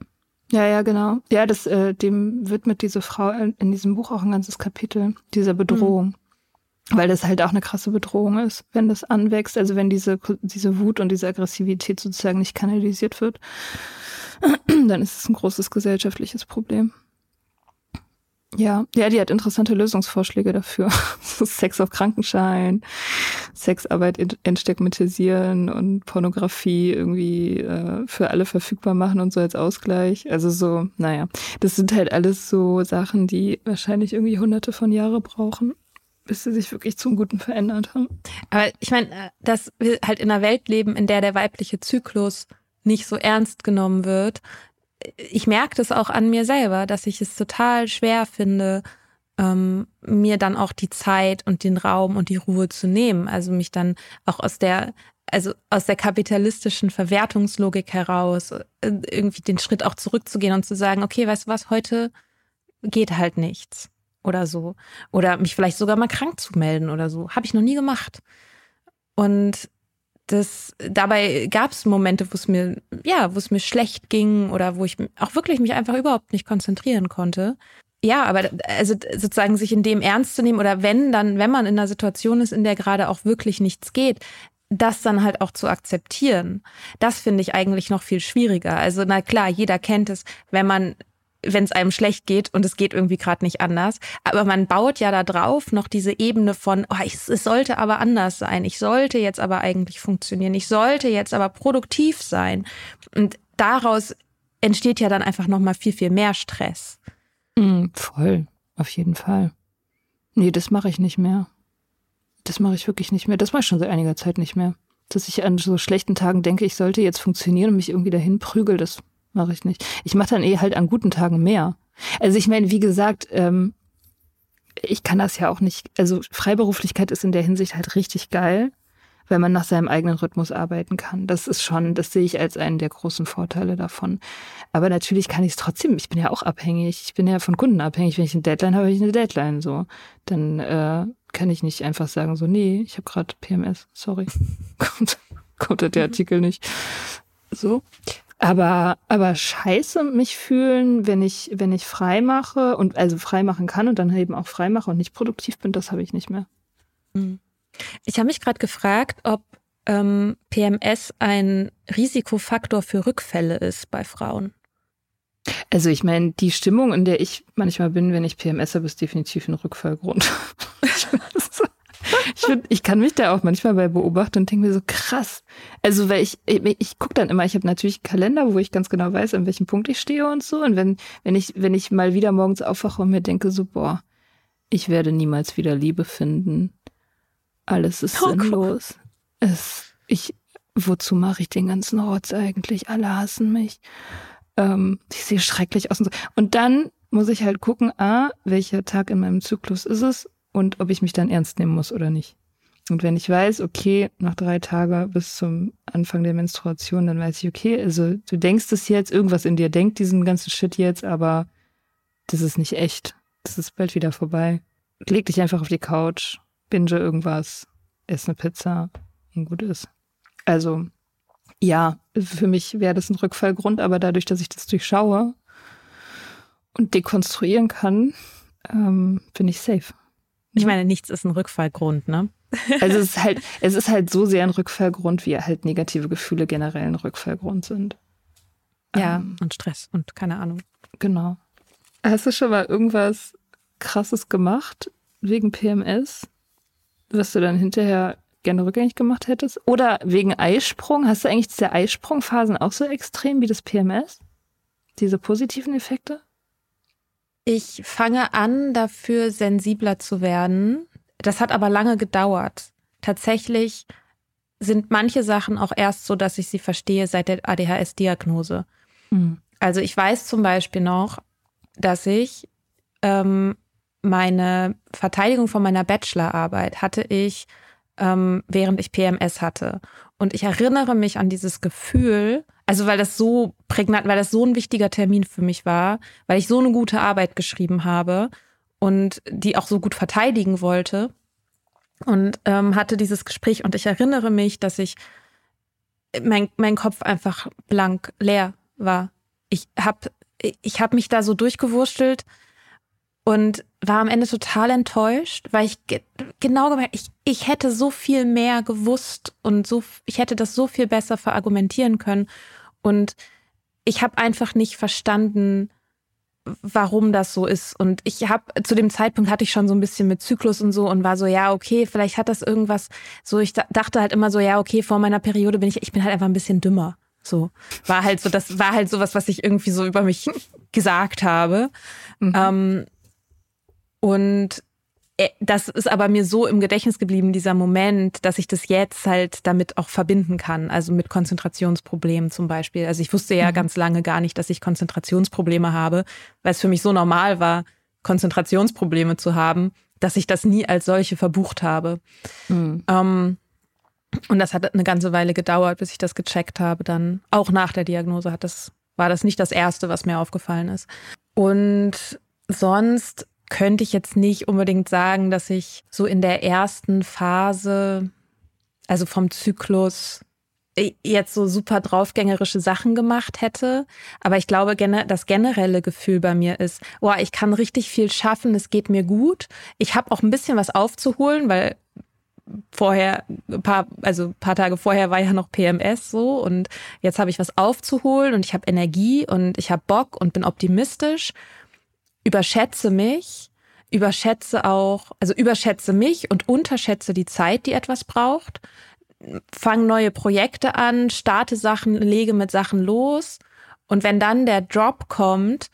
Ja, ja, genau. Ja, das, äh, dem widmet diese Frau in diesem Buch auch ein ganzes Kapitel, dieser Bedrohung. Mhm weil das halt auch eine krasse Bedrohung ist, wenn das anwächst, also wenn diese, diese Wut und diese Aggressivität sozusagen nicht kanalisiert wird, dann ist es ein großes gesellschaftliches Problem. Ja, ja, die hat interessante Lösungsvorschläge dafür. Sex auf Krankenschein, Sexarbeit entstigmatisieren und Pornografie irgendwie äh, für alle verfügbar machen und so als Ausgleich. Also so, naja, das sind halt alles so Sachen, die wahrscheinlich irgendwie hunderte von Jahre brauchen bis sie sich wirklich zum Guten verändert haben. Aber ich meine, äh, dass wir halt in einer Welt leben, in der der weibliche Zyklus nicht so ernst genommen wird. Ich merke das auch an mir selber, dass ich es total schwer finde, ähm, mir dann auch die Zeit und den Raum und die Ruhe zu nehmen. Also mich dann auch aus der, also aus der kapitalistischen Verwertungslogik heraus äh, irgendwie den Schritt auch zurückzugehen und zu sagen, okay, weißt du was, heute geht halt nichts oder so. Oder mich vielleicht sogar mal krank zu melden oder so. Habe ich noch nie gemacht. Und das, dabei gab es Momente, wo es mir, ja, wo es mir schlecht ging oder wo ich auch wirklich mich einfach überhaupt nicht konzentrieren konnte. Ja, aber also sozusagen sich in dem ernst zu nehmen oder wenn dann, wenn man in einer Situation ist, in der gerade auch wirklich nichts geht, das dann halt auch zu akzeptieren. Das finde ich eigentlich noch viel schwieriger. Also na klar, jeder kennt es, wenn man wenn es einem schlecht geht und es geht irgendwie gerade nicht anders. Aber man baut ja da drauf noch diese Ebene von, oh, ich, es sollte aber anders sein. Ich sollte jetzt aber eigentlich funktionieren. Ich sollte jetzt aber produktiv sein. Und daraus entsteht ja dann einfach noch mal viel, viel mehr Stress. Mm, voll, auf jeden Fall. Nee, das mache ich nicht mehr. Das mache ich wirklich nicht mehr. Das mache ich schon seit einiger Zeit nicht mehr. Dass ich an so schlechten Tagen denke, ich sollte jetzt funktionieren und mich irgendwie dahin prügel, das mache ich nicht. Ich mache dann eh halt an guten Tagen mehr. Also ich meine, wie gesagt, ähm, ich kann das ja auch nicht, also Freiberuflichkeit ist in der Hinsicht halt richtig geil, weil man nach seinem eigenen Rhythmus arbeiten kann. Das ist schon, das sehe ich als einen der großen Vorteile davon. Aber natürlich kann ich es trotzdem, ich bin ja auch abhängig, ich bin ja von Kunden abhängig. Wenn ich eine Deadline habe, habe ich eine Deadline so. Dann äh, kann ich nicht einfach sagen, so, nee, ich habe gerade PMS, sorry. kommt, kommt der Artikel nicht. So. Aber, aber scheiße mich fühlen, wenn ich, wenn ich frei mache und also frei machen kann und dann eben auch frei mache und nicht produktiv bin, das habe ich nicht mehr. Hm. Ich habe mich gerade gefragt, ob ähm, PMS ein Risikofaktor für Rückfälle ist bei Frauen. Also ich meine, die Stimmung, in der ich manchmal bin, wenn ich PMS habe, ist definitiv ein Rückfallgrund. ich, find, ich kann mich da auch manchmal bei beobachten und denke mir so krass. Also, weil ich, ich, ich gucke dann immer, ich habe natürlich einen Kalender, wo ich ganz genau weiß, an welchem Punkt ich stehe und so. Und wenn, wenn ich, wenn ich mal wieder morgens aufwache und mir denke, so, boah, ich werde niemals wieder Liebe finden. Alles ist oh, sinnlos. Es, ich, wozu mache ich den ganzen Rotz eigentlich? Alle hassen mich. Ähm, ich sehe schrecklich aus und so. Und dann muss ich halt gucken, ah, welcher Tag in meinem Zyklus ist es und ob ich mich dann ernst nehmen muss oder nicht. Und wenn ich weiß, okay, nach drei Tagen bis zum Anfang der Menstruation, dann weiß ich, okay, also du denkst es jetzt, irgendwas in dir denkt diesen ganzen Shit jetzt, aber das ist nicht echt. Das ist bald wieder vorbei. Leg dich einfach auf die Couch, binge irgendwas, ess eine Pizza und gut ist. Also, ja, für mich wäre das ein Rückfallgrund, aber dadurch, dass ich das durchschaue und dekonstruieren kann, ähm, bin ich safe. Ich meine, nichts ist ein Rückfallgrund, ne? Also es ist halt, es ist halt so sehr ein Rückfallgrund, wie halt negative Gefühle generell ein Rückfallgrund sind. Ja, ähm, und Stress und keine Ahnung. Genau. Hast du schon mal irgendwas Krasses gemacht wegen PMS, was du dann hinterher gerne rückgängig gemacht hättest? Oder wegen Eisprung? Hast du eigentlich diese Eisprungphasen auch so extrem wie das PMS? Diese positiven Effekte? Ich fange an, dafür sensibler zu werden. Das hat aber lange gedauert. Tatsächlich sind manche Sachen auch erst so, dass ich sie verstehe seit der ADHS-Diagnose. Mhm. Also ich weiß zum Beispiel noch, dass ich ähm, meine Verteidigung von meiner Bachelorarbeit hatte ich, ähm, während ich PMS hatte. Und ich erinnere mich an dieses Gefühl, also weil das so prägnant, weil das so ein wichtiger Termin für mich war, weil ich so eine gute Arbeit geschrieben habe und die auch so gut verteidigen wollte und ähm, hatte dieses Gespräch und ich erinnere mich, dass ich mein, mein Kopf einfach blank leer war. Ich habe ich hab mich da so durchgewurschtelt und war am Ende total enttäuscht, weil ich ge genau gemerkt, ich, ich hätte so viel mehr gewusst und so, ich hätte das so viel besser verargumentieren können. Und ich habe einfach nicht verstanden, warum das so ist. Und ich habe zu dem Zeitpunkt hatte ich schon so ein bisschen mit Zyklus und so und war so, ja, okay, vielleicht hat das irgendwas so, ich dachte halt immer so, ja, okay, vor meiner Periode bin ich, ich bin halt einfach ein bisschen dümmer. So, war halt so, das war halt sowas, was ich irgendwie so über mich gesagt habe. Mhm. Ähm, und äh, das ist aber mir so im Gedächtnis geblieben, dieser Moment, dass ich das jetzt halt damit auch verbinden kann. Also mit Konzentrationsproblemen zum Beispiel. Also ich wusste ja mhm. ganz lange gar nicht, dass ich Konzentrationsprobleme habe, weil es für mich so normal war, Konzentrationsprobleme zu haben, dass ich das nie als solche verbucht habe. Mhm. Ähm, und das hat eine ganze Weile gedauert, bis ich das gecheckt habe. Dann auch nach der Diagnose hat das, war das nicht das erste, was mir aufgefallen ist. Und sonst könnte ich jetzt nicht unbedingt sagen, dass ich so in der ersten Phase, also vom Zyklus, äh, jetzt so super draufgängerische Sachen gemacht hätte. Aber ich glaube, das generelle Gefühl bei mir ist, oh, ich kann richtig viel schaffen, es geht mir gut. Ich habe auch ein bisschen was aufzuholen, weil vorher, paar, also paar Tage vorher war ja noch PMS so und jetzt habe ich was aufzuholen und ich habe Energie und ich habe Bock und bin optimistisch überschätze mich, überschätze auch, also überschätze mich und unterschätze die Zeit, die etwas braucht, fange neue Projekte an, starte Sachen, lege mit Sachen los und wenn dann der Drop kommt,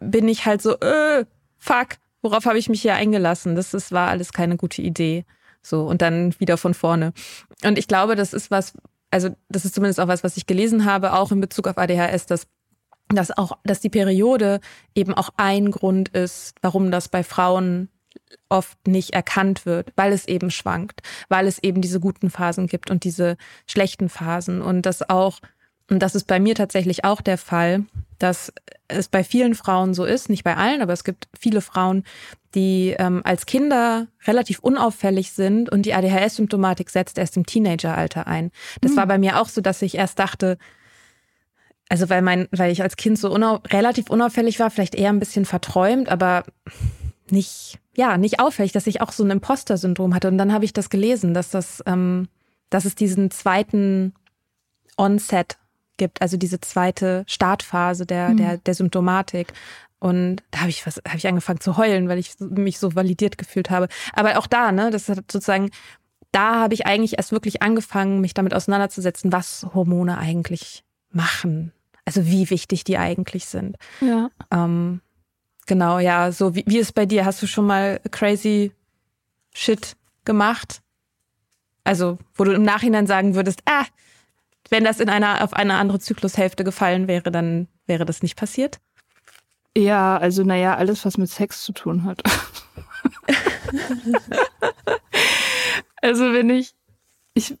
bin ich halt so, äh, fuck, worauf habe ich mich hier eingelassen? Das ist, war alles keine gute Idee. So, und dann wieder von vorne. Und ich glaube, das ist was, also das ist zumindest auch was, was ich gelesen habe, auch in Bezug auf ADHS, dass dass auch, dass die Periode eben auch ein Grund ist, warum das bei Frauen oft nicht erkannt wird, weil es eben schwankt, weil es eben diese guten Phasen gibt und diese schlechten Phasen und das auch, und das ist bei mir tatsächlich auch der Fall, dass es bei vielen Frauen so ist, nicht bei allen, aber es gibt viele Frauen, die ähm, als Kinder relativ unauffällig sind und die ADHS-Symptomatik setzt erst im Teenageralter ein. Das mhm. war bei mir auch so, dass ich erst dachte, also weil mein, weil ich als Kind so unau relativ unauffällig war, vielleicht eher ein bisschen verträumt, aber nicht, ja, nicht auffällig, dass ich auch so ein Imposter-Syndrom hatte. Und dann habe ich das gelesen, dass das, ähm, dass es diesen zweiten Onset gibt, also diese zweite Startphase der, mhm. der, der Symptomatik. Und da habe ich was, habe ich angefangen zu heulen, weil ich mich so validiert gefühlt habe. Aber auch da, ne, das hat sozusagen, da habe ich eigentlich erst wirklich angefangen, mich damit auseinanderzusetzen, was Hormone eigentlich machen also wie wichtig die eigentlich sind. Ja. Ähm, genau, ja, so wie, wie ist bei dir? Hast du schon mal crazy Shit gemacht? Also, wo du im Nachhinein sagen würdest, ah, wenn das in einer, auf eine andere Zyklushälfte gefallen wäre, dann wäre das nicht passiert? Ja, also naja, alles, was mit Sex zu tun hat. also wenn ich, ich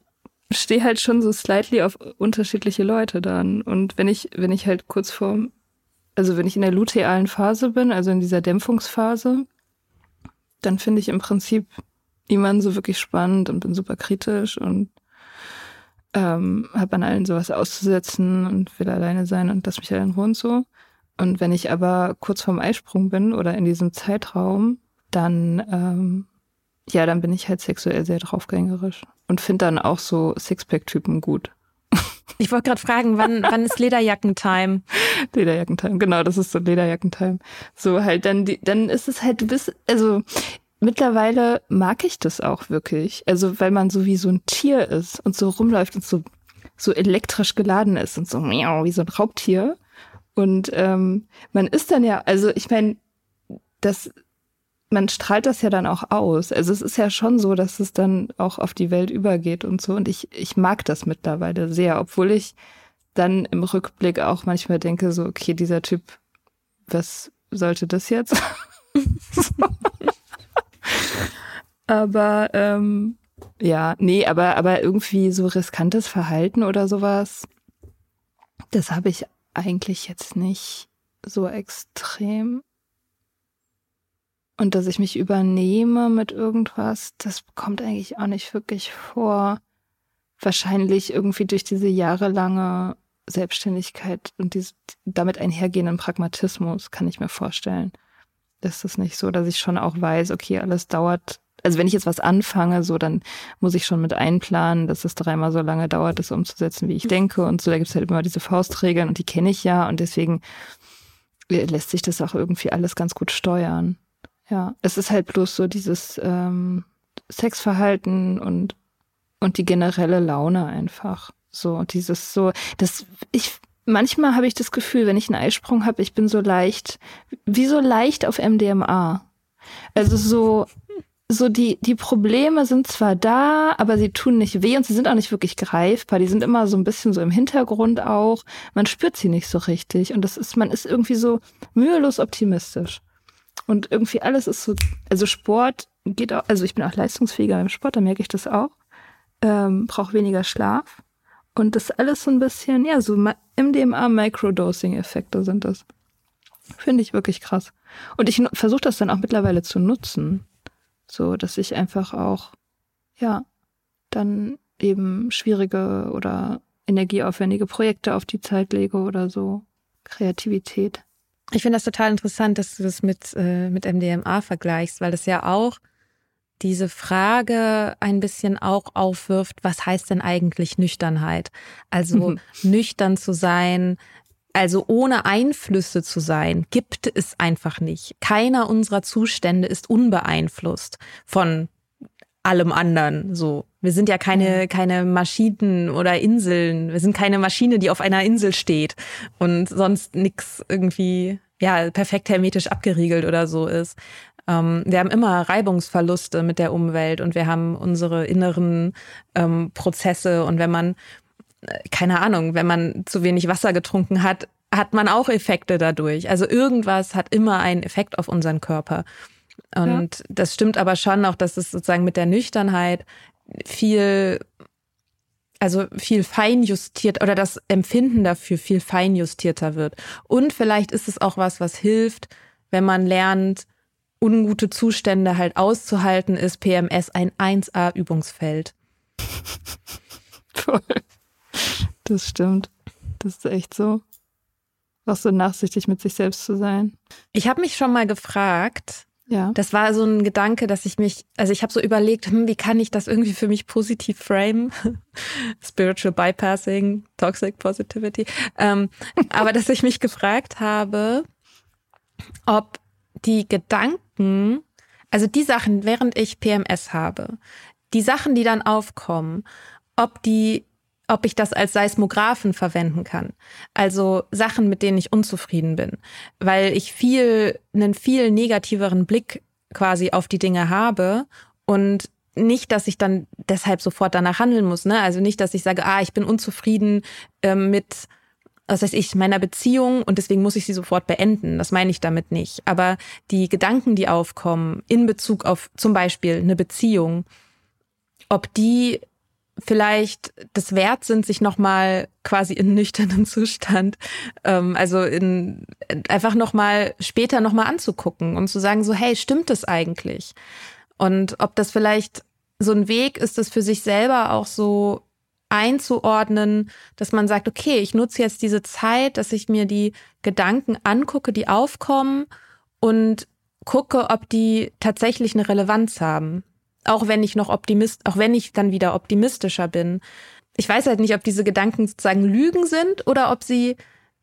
stehe halt schon so slightly auf unterschiedliche Leute dann. Und wenn ich, wenn ich halt kurz vor, also wenn ich in der lutealen Phase bin, also in dieser Dämpfungsphase, dann finde ich im Prinzip niemanden so wirklich spannend und bin super kritisch und ähm, habe an allen sowas auszusetzen und will alleine sein und lass mich halt in Ruhe und so. Und wenn ich aber kurz vorm Eisprung bin oder in diesem Zeitraum, dann ähm, ja, dann bin ich halt sexuell sehr draufgängerisch und finde dann auch so Sixpack-Typen gut. Ich wollte gerade fragen, wann, wann ist Lederjacken-Time? Lederjackentime, genau, das ist so Lederjackentime. So halt, dann, die, dann ist es halt, du bist, also mittlerweile mag ich das auch wirklich. Also, weil man so wie so ein Tier ist und so rumläuft und so, so elektrisch geladen ist und so miau, wie so ein Raubtier. Und ähm, man ist dann ja, also ich meine, das, man strahlt das ja dann auch aus. Also es ist ja schon so, dass es dann auch auf die Welt übergeht und so. Und ich, ich mag das mittlerweile sehr, obwohl ich dann im Rückblick auch manchmal denke, so, okay, dieser Typ, was sollte das jetzt? aber ähm, ja, nee, aber, aber irgendwie so riskantes Verhalten oder sowas, das habe ich eigentlich jetzt nicht so extrem. Und dass ich mich übernehme mit irgendwas, das kommt eigentlich auch nicht wirklich vor. Wahrscheinlich irgendwie durch diese jahrelange Selbstständigkeit und diese, damit einhergehenden Pragmatismus, kann ich mir vorstellen. Ist es nicht so, dass ich schon auch weiß, okay, alles dauert. Also wenn ich jetzt was anfange, so dann muss ich schon mit einplanen, dass es dreimal so lange dauert, das umzusetzen, wie ich denke. Und so, da gibt es halt immer diese Faustregeln und die kenne ich ja und deswegen lässt sich das auch irgendwie alles ganz gut steuern. Ja, es ist halt bloß so dieses ähm, Sexverhalten und, und die generelle Laune einfach. So, dieses so, das, ich, manchmal habe ich das Gefühl, wenn ich einen Eisprung habe, ich bin so leicht, wie so leicht auf MDMA. Also so, so die, die Probleme sind zwar da, aber sie tun nicht weh und sie sind auch nicht wirklich greifbar. Die sind immer so ein bisschen so im Hintergrund auch. Man spürt sie nicht so richtig. Und das ist, man ist irgendwie so mühelos optimistisch. Und irgendwie alles ist so, also Sport geht auch, also ich bin auch leistungsfähiger beim Sport, da merke ich das auch. Ähm, brauche weniger Schlaf. Und das alles so ein bisschen, ja, so MDMA-Microdosing-Effekte sind das. Finde ich wirklich krass. Und ich versuche das dann auch mittlerweile zu nutzen. So, dass ich einfach auch, ja, dann eben schwierige oder energieaufwendige Projekte auf die Zeit lege oder so. Kreativität. Ich finde das total interessant, dass du das mit, äh, mit MDMA vergleichst, weil das ja auch diese Frage ein bisschen auch aufwirft, was heißt denn eigentlich Nüchternheit? Also mhm. nüchtern zu sein, also ohne Einflüsse zu sein, gibt es einfach nicht. Keiner unserer Zustände ist unbeeinflusst von allem anderen. So, wir sind ja keine keine Maschinen oder Inseln. Wir sind keine Maschine, die auf einer Insel steht und sonst nix irgendwie ja perfekt hermetisch abgeriegelt oder so ist. Ähm, wir haben immer Reibungsverluste mit der Umwelt und wir haben unsere inneren ähm, Prozesse und wenn man äh, keine Ahnung, wenn man zu wenig Wasser getrunken hat, hat man auch Effekte dadurch. Also irgendwas hat immer einen Effekt auf unseren Körper. Und ja. das stimmt aber schon auch, dass es sozusagen mit der Nüchternheit viel, also viel feinjustiert oder das Empfinden dafür viel feinjustierter wird. Und vielleicht ist es auch was, was hilft, wenn man lernt, ungute Zustände halt auszuhalten, ist PMS ein 1A-Übungsfeld. Toll. Das stimmt. Das ist echt so. Auch so nachsichtig mit sich selbst zu sein. Ich habe mich schon mal gefragt, ja. Das war so ein Gedanke, dass ich mich, also ich habe so überlegt, hm, wie kann ich das irgendwie für mich positiv frame? Spiritual Bypassing, Toxic Positivity. Ähm, aber dass ich mich gefragt habe, ob die Gedanken, also die Sachen, während ich PMS habe, die Sachen, die dann aufkommen, ob die ob ich das als Seismographen verwenden kann. Also Sachen, mit denen ich unzufrieden bin, weil ich viel, einen viel negativeren Blick quasi auf die Dinge habe und nicht, dass ich dann deshalb sofort danach handeln muss. Ne? Also nicht, dass ich sage, ah, ich bin unzufrieden äh, mit, was weiß ich, meiner Beziehung und deswegen muss ich sie sofort beenden. Das meine ich damit nicht. Aber die Gedanken, die aufkommen in Bezug auf zum Beispiel eine Beziehung, ob die vielleicht das wert sind, sich nochmal quasi in nüchternem Zustand, ähm, also in einfach nochmal später nochmal anzugucken und zu sagen, so, hey, stimmt das eigentlich? Und ob das vielleicht so ein Weg ist, das für sich selber auch so einzuordnen, dass man sagt, okay, ich nutze jetzt diese Zeit, dass ich mir die Gedanken angucke, die aufkommen und gucke, ob die tatsächlich eine Relevanz haben. Auch wenn ich noch Optimist, auch wenn ich dann wieder optimistischer bin. Ich weiß halt nicht, ob diese Gedanken sozusagen Lügen sind oder ob sie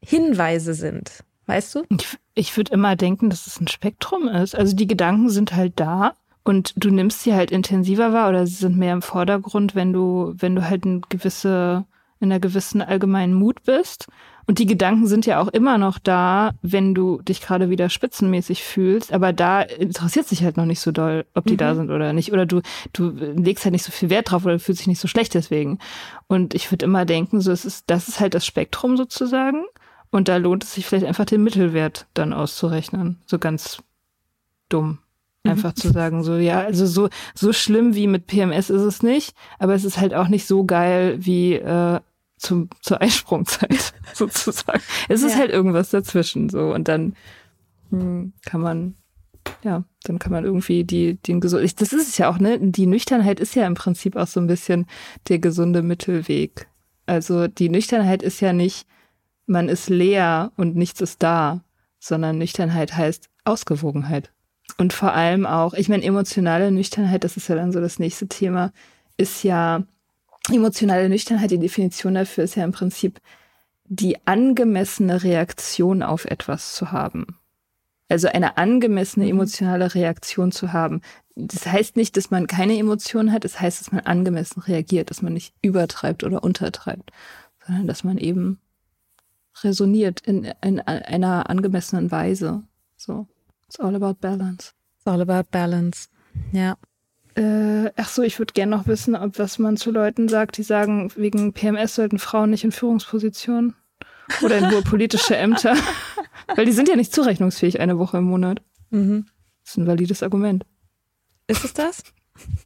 Hinweise sind. Weißt du? Ich, ich würde immer denken, dass es ein Spektrum ist. Also die Gedanken sind halt da und du nimmst sie halt intensiver wahr oder sie sind mehr im Vordergrund, wenn du, wenn du halt eine gewisse, in einer gewissen allgemeinen Mut bist. Und die Gedanken sind ja auch immer noch da, wenn du dich gerade wieder spitzenmäßig fühlst. Aber da interessiert sich halt noch nicht so doll, ob die mhm. da sind oder nicht. Oder du, du legst halt nicht so viel Wert drauf oder fühlst dich nicht so schlecht deswegen. Und ich würde immer denken, so, es ist, das ist halt das Spektrum sozusagen. Und da lohnt es sich vielleicht einfach den Mittelwert dann auszurechnen. So ganz dumm. Mhm. Einfach zu sagen, so, ja, also so, so schlimm wie mit PMS ist es nicht, aber es ist halt auch nicht so geil wie äh, zum, zur Eisprungzeit sozusagen. Es ist ja. halt irgendwas dazwischen so und dann hm, kann man ja, dann kann man irgendwie die, den gesund, das ist es ja auch, ne? Die Nüchternheit ist ja im Prinzip auch so ein bisschen der gesunde Mittelweg. Also die Nüchternheit ist ja nicht, man ist leer und nichts ist da, sondern Nüchternheit heißt Ausgewogenheit. Und vor allem auch, ich meine, emotionale Nüchternheit, das ist ja dann so das nächste Thema, ist ja emotionale Nüchternheit, die Definition dafür ist ja im Prinzip die angemessene Reaktion auf etwas zu haben. Also eine angemessene mhm. emotionale Reaktion zu haben. Das heißt nicht, dass man keine Emotionen hat, das heißt, dass man angemessen reagiert, dass man nicht übertreibt oder untertreibt, sondern dass man eben resoniert in, in einer angemessenen Weise. So. It's all about balance. It's all about balance. Ja. Äh, ach so, ich würde gerne noch wissen, ob was man zu Leuten sagt, die sagen, wegen PMS sollten Frauen nicht in Führungspositionen oder in hohe politische Ämter. Weil die sind ja nicht zurechnungsfähig eine Woche im Monat. Mhm. Das ist ein valides Argument. Ist es das?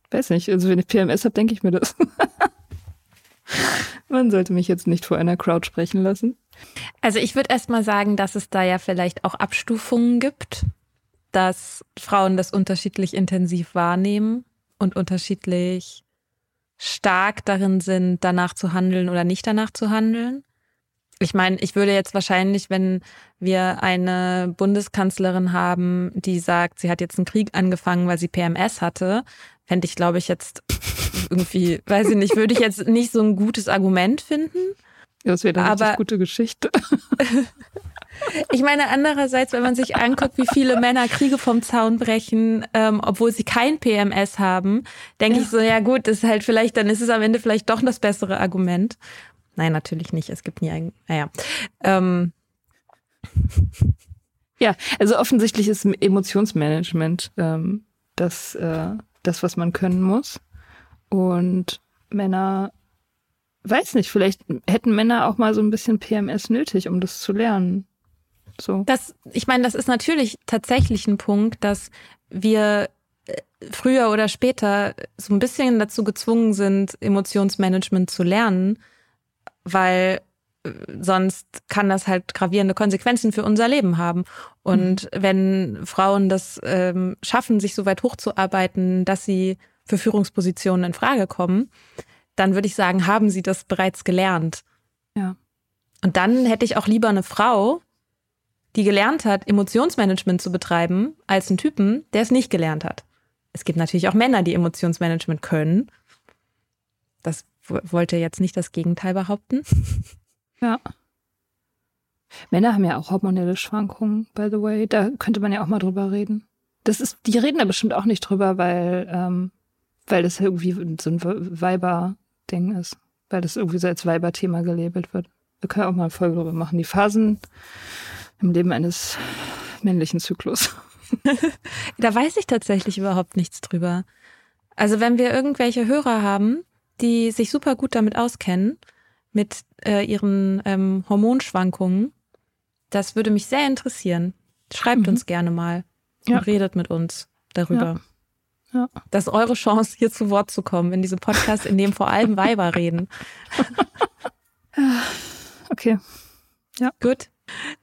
Weiß nicht. Also wenn ich PMS habe, denke ich mir das. Man sollte mich jetzt nicht vor einer Crowd sprechen lassen. Also ich würde erst mal sagen, dass es da ja vielleicht auch Abstufungen gibt, dass Frauen das unterschiedlich intensiv wahrnehmen und unterschiedlich stark darin sind, danach zu handeln oder nicht danach zu handeln. Ich meine, ich würde jetzt wahrscheinlich, wenn wir eine Bundeskanzlerin haben, die sagt, sie hat jetzt einen Krieg angefangen, weil sie PMS hatte, fände ich, glaube ich, jetzt irgendwie, weiß ich nicht, würde ich jetzt nicht so ein gutes Argument finden. Das wäre eine gute Geschichte. Ich meine, andererseits, wenn man sich anguckt, wie viele Männer Kriege vom Zaun brechen, ähm, obwohl sie kein PMS haben, denke ja. ich so, ja gut, ist halt vielleicht, dann ist es am Ende vielleicht doch das bessere Argument. Nein, natürlich nicht. Es gibt nie ein, naja. Ähm. Ja, also offensichtlich ist Emotionsmanagement ähm, das, äh, das, was man können muss. Und Männer, weiß nicht, vielleicht hätten Männer auch mal so ein bisschen PMS nötig, um das zu lernen. So. Das, ich meine, das ist natürlich tatsächlich ein Punkt, dass wir äh, früher oder später so ein bisschen dazu gezwungen sind, Emotionsmanagement zu lernen, weil äh, sonst kann das halt gravierende Konsequenzen für unser Leben haben. Und mhm. wenn Frauen das ähm, schaffen, sich so weit hochzuarbeiten, dass sie für Führungspositionen in Frage kommen, dann würde ich sagen, haben sie das bereits gelernt. Ja. Und dann hätte ich auch lieber eine Frau, die gelernt hat, Emotionsmanagement zu betreiben, als einen Typen, der es nicht gelernt hat. Es gibt natürlich auch Männer, die Emotionsmanagement können. Das wollte jetzt nicht das Gegenteil behaupten. Ja. Männer haben ja auch hormonelle Schwankungen, by the way. Da könnte man ja auch mal drüber reden. Das ist, die reden da bestimmt auch nicht drüber, weil, ähm, weil das irgendwie so ein Weiber-Ding ist. Weil das irgendwie so als Weiber-Thema gelabelt wird. Wir können auch mal eine Folge drüber machen. Die Phasen im Leben eines männlichen Zyklus. da weiß ich tatsächlich überhaupt nichts drüber. Also wenn wir irgendwelche Hörer haben, die sich super gut damit auskennen, mit äh, ihren ähm, Hormonschwankungen, das würde mich sehr interessieren. Schreibt mhm. uns gerne mal ja. und redet mit uns darüber. Ja. Ja. Das ist eure Chance, hier zu Wort zu kommen in diesem Podcast, in dem vor allem Weiber reden. okay. Ja. Gut.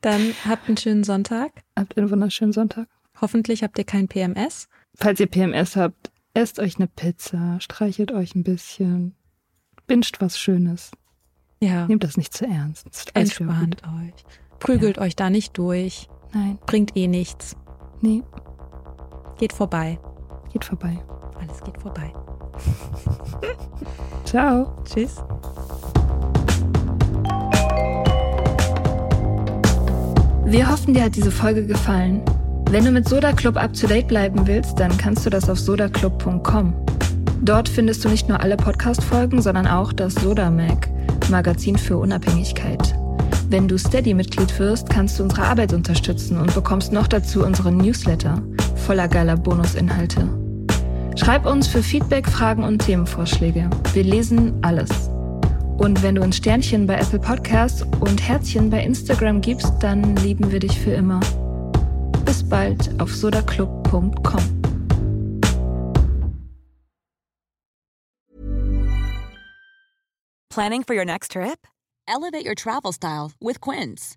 Dann habt einen schönen Sonntag. Habt einen wunderschönen Sonntag. Hoffentlich habt ihr kein PMS. Falls ihr PMS habt, esst euch eine Pizza, streichelt euch ein bisschen, binscht was Schönes. Ja. Nehmt das nicht zu ernst. Entspannt euch. Prügelt ja. euch da nicht durch. Nein. Bringt eh nichts. Nee. Geht vorbei. Geht vorbei. Alles geht vorbei. Ciao. Tschüss. Wir hoffen, dir hat diese Folge gefallen. Wenn du mit Soda Club up to date bleiben willst, dann kannst du das auf sodaclub.com. Dort findest du nicht nur alle Podcast-Folgen, sondern auch das Soda Mag, Magazin für Unabhängigkeit. Wenn du Steady-Mitglied wirst, kannst du unsere Arbeit unterstützen und bekommst noch dazu unseren Newsletter voller geiler Bonusinhalte. Schreib uns für Feedback, Fragen und Themenvorschläge. Wir lesen alles. Und wenn du uns Sternchen bei Apple Podcasts und Herzchen bei Instagram gibst, dann lieben wir dich für immer. Bis bald auf sodaclub.com. Planning for your next trip? Elevate your travel style with Quince.